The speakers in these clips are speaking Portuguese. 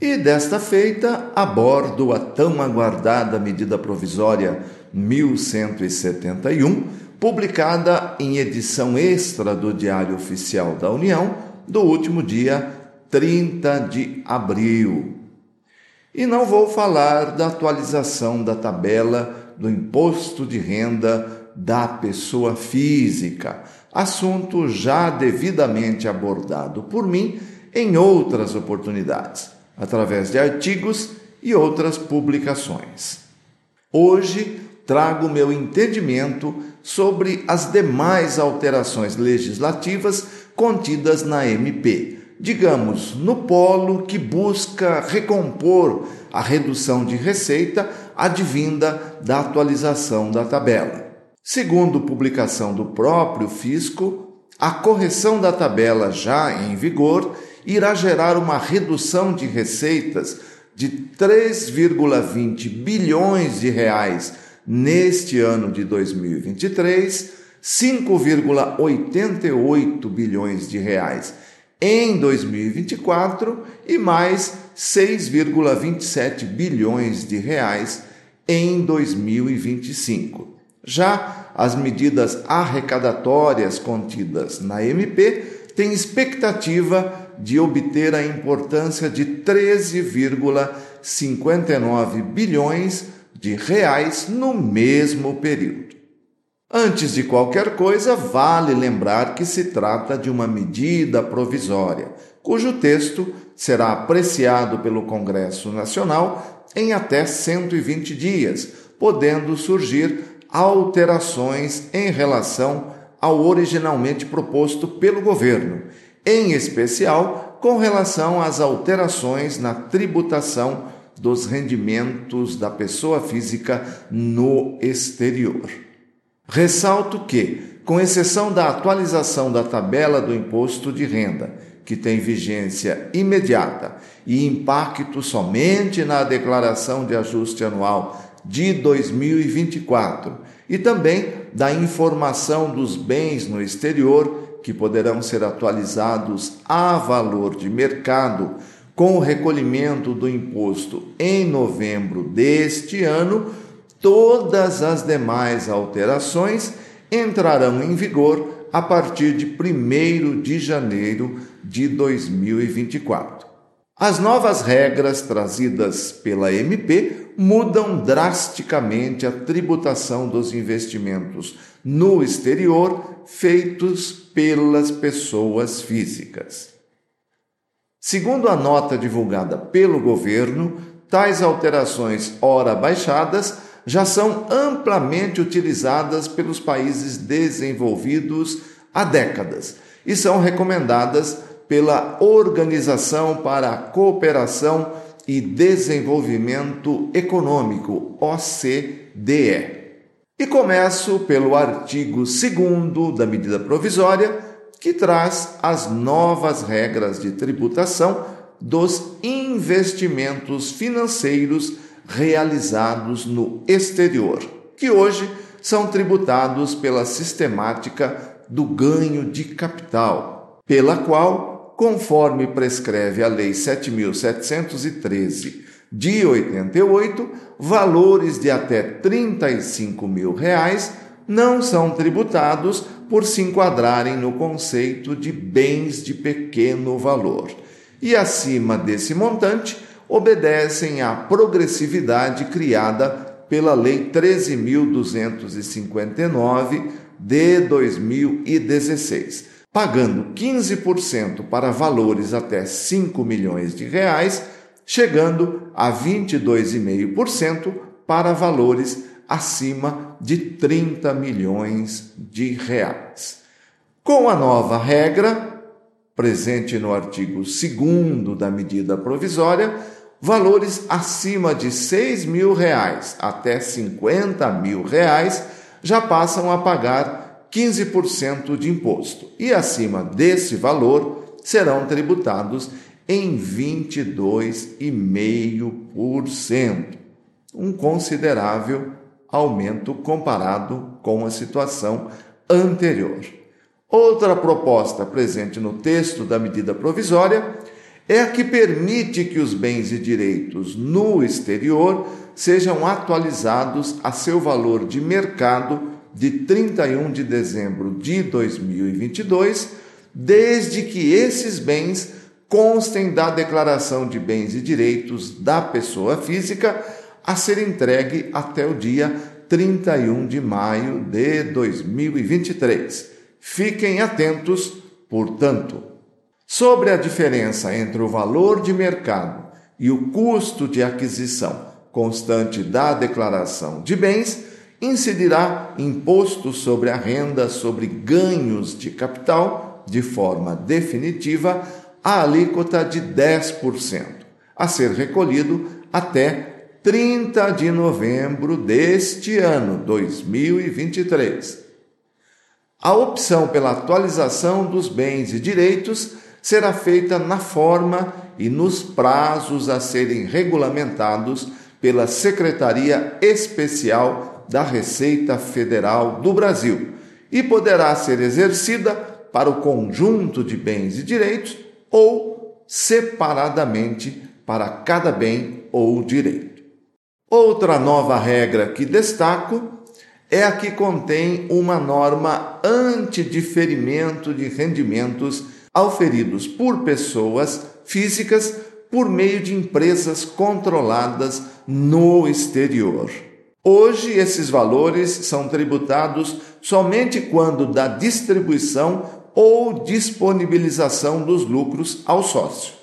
E desta feita, abordo a tão aguardada medida provisória 1171, publicada em edição extra do Diário Oficial da União, do último dia 30 de abril. E não vou falar da atualização da tabela do imposto de renda da pessoa física, assunto já devidamente abordado por mim em outras oportunidades através de artigos e outras publicações. Hoje trago meu entendimento sobre as demais alterações legislativas contidas na MP, digamos, no polo que busca recompor a redução de receita advinda da atualização da tabela. Segundo publicação do próprio fisco, a correção da tabela já em vigor irá gerar uma redução de receitas de 3,20 bilhões de reais neste ano de 2023, 5,88 bilhões de reais em 2024 e mais 6,27 bilhões de reais em 2025. Já as medidas arrecadatórias contidas na MP têm expectativa de obter a importância de 13,59 bilhões de reais no mesmo período. Antes de qualquer coisa, vale lembrar que se trata de uma medida provisória, cujo texto será apreciado pelo Congresso Nacional em até 120 dias, podendo surgir alterações em relação ao originalmente proposto pelo governo em especial com relação às alterações na tributação dos rendimentos da pessoa física no exterior. Ressalto que, com exceção da atualização da tabela do imposto de renda, que tem vigência imediata e impacto somente na declaração de ajuste anual de 2024, e também da informação dos bens no exterior que poderão ser atualizados a valor de mercado com o recolhimento do imposto em novembro deste ano, todas as demais alterações entrarão em vigor a partir de 1 de janeiro de 2024. As novas regras trazidas pela MP mudam drasticamente a tributação dos investimentos no exterior feitos pelas pessoas físicas. Segundo a nota divulgada pelo governo, tais alterações, ora baixadas, já são amplamente utilizadas pelos países desenvolvidos há décadas e são recomendadas pela Organização para a Cooperação e Desenvolvimento Econômico, OCDE. E começo pelo artigo 2 da medida provisória, que traz as novas regras de tributação dos investimentos financeiros realizados no exterior, que hoje são tributados pela sistemática do ganho de capital, pela qual conforme prescreve a Lei 7.713 de 88, valores de até 35 mil reais não são tributados por se enquadrarem no conceito de bens de pequeno valor. E acima desse montante, obedecem à progressividade criada pela Lei 13.259 de 2016 pagando 15% para valores até 5 milhões de reais, chegando a 22,5% para valores acima de 30 milhões de reais. Com a nova regra, presente no artigo 2 da medida provisória, valores acima de 6 mil reais até 50 mil reais já passam a pagar 15% de imposto e acima desse valor serão tributados em 22,5%, um considerável aumento comparado com a situação anterior. Outra proposta presente no texto da medida provisória é a que permite que os bens e direitos no exterior sejam atualizados a seu valor de mercado de 31 de dezembro de 2022, desde que esses bens constem da declaração de bens e direitos da pessoa física a ser entregue até o dia 31 de maio de 2023. Fiquem atentos, portanto. Sobre a diferença entre o valor de mercado e o custo de aquisição constante da declaração de bens, incidirá imposto sobre a renda sobre ganhos de capital de forma definitiva a alíquota de 10%, a ser recolhido até 30 de novembro deste ano, 2023. A opção pela atualização dos bens e direitos será feita na forma e nos prazos a serem regulamentados pela Secretaria Especial da Receita Federal do Brasil e poderá ser exercida para o conjunto de bens e direitos ou separadamente para cada bem ou direito. Outra nova regra que destaco é a que contém uma norma anti-diferimento de rendimentos auferidos por pessoas físicas por meio de empresas controladas no exterior. Hoje, esses valores são tributados somente quando da distribuição ou disponibilização dos lucros ao sócio.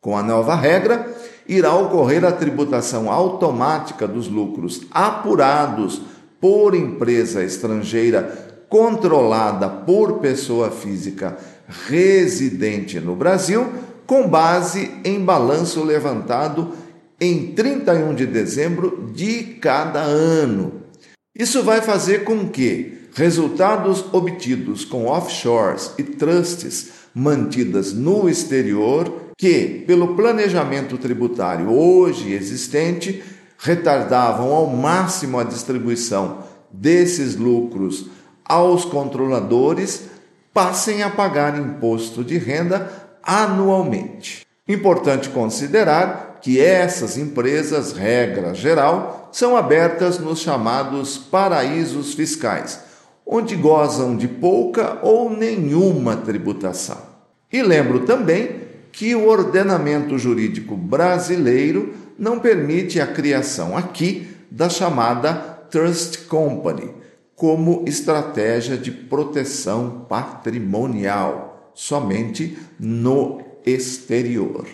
Com a nova regra, irá ocorrer a tributação automática dos lucros apurados por empresa estrangeira controlada por pessoa física residente no Brasil, com base em balanço levantado em 31 de dezembro de cada ano. Isso vai fazer com que resultados obtidos com offshores e trusts mantidas no exterior, que, pelo planejamento tributário hoje existente, retardavam ao máximo a distribuição desses lucros aos controladores, passem a pagar imposto de renda anualmente. Importante considerar que essas empresas, regra geral, são abertas nos chamados paraísos fiscais, onde gozam de pouca ou nenhuma tributação. E lembro também que o ordenamento jurídico brasileiro não permite a criação aqui da chamada Trust Company, como estratégia de proteção patrimonial, somente no exterior.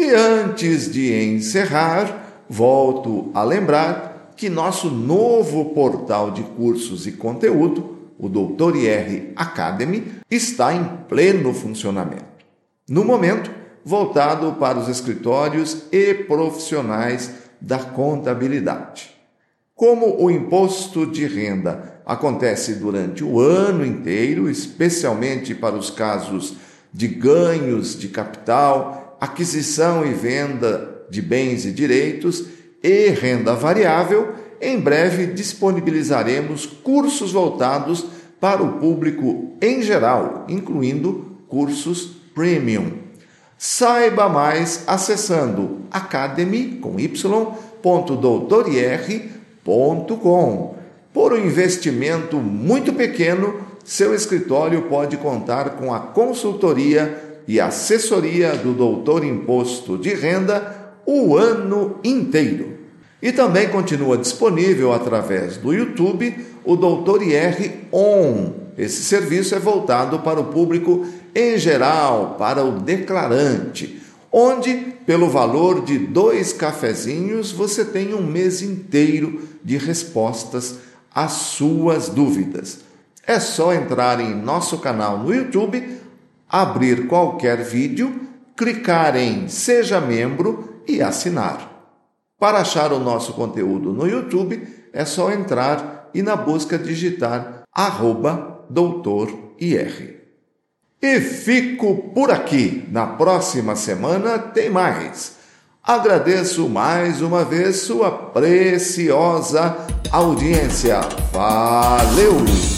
E antes de encerrar, volto a lembrar que nosso novo portal de cursos e conteúdo, o Doutor IR Academy, está em pleno funcionamento. No momento, voltado para os escritórios e profissionais da contabilidade. Como o imposto de renda acontece durante o ano inteiro, especialmente para os casos de ganhos de capital, aquisição e venda de bens e direitos e renda variável, em breve disponibilizaremos cursos voltados para o público em geral, incluindo cursos premium. Saiba mais acessando academy com y.doutor.ir por um investimento muito pequeno, seu escritório pode contar com a consultoria e assessoria do doutor Imposto de Renda o ano inteiro. E também continua disponível através do YouTube o Doutor IR On. Esse serviço é voltado para o público em geral, para o declarante onde, pelo valor de dois cafezinhos, você tem um mês inteiro de respostas às suas dúvidas. É só entrar em nosso canal no YouTube, abrir qualquer vídeo, clicar em Seja Membro e assinar. Para achar o nosso conteúdo no YouTube, é só entrar e na busca digitar arroba doutor IR. E fico por aqui. Na próxima semana tem mais. Agradeço mais uma vez sua preciosa audiência. Valeu!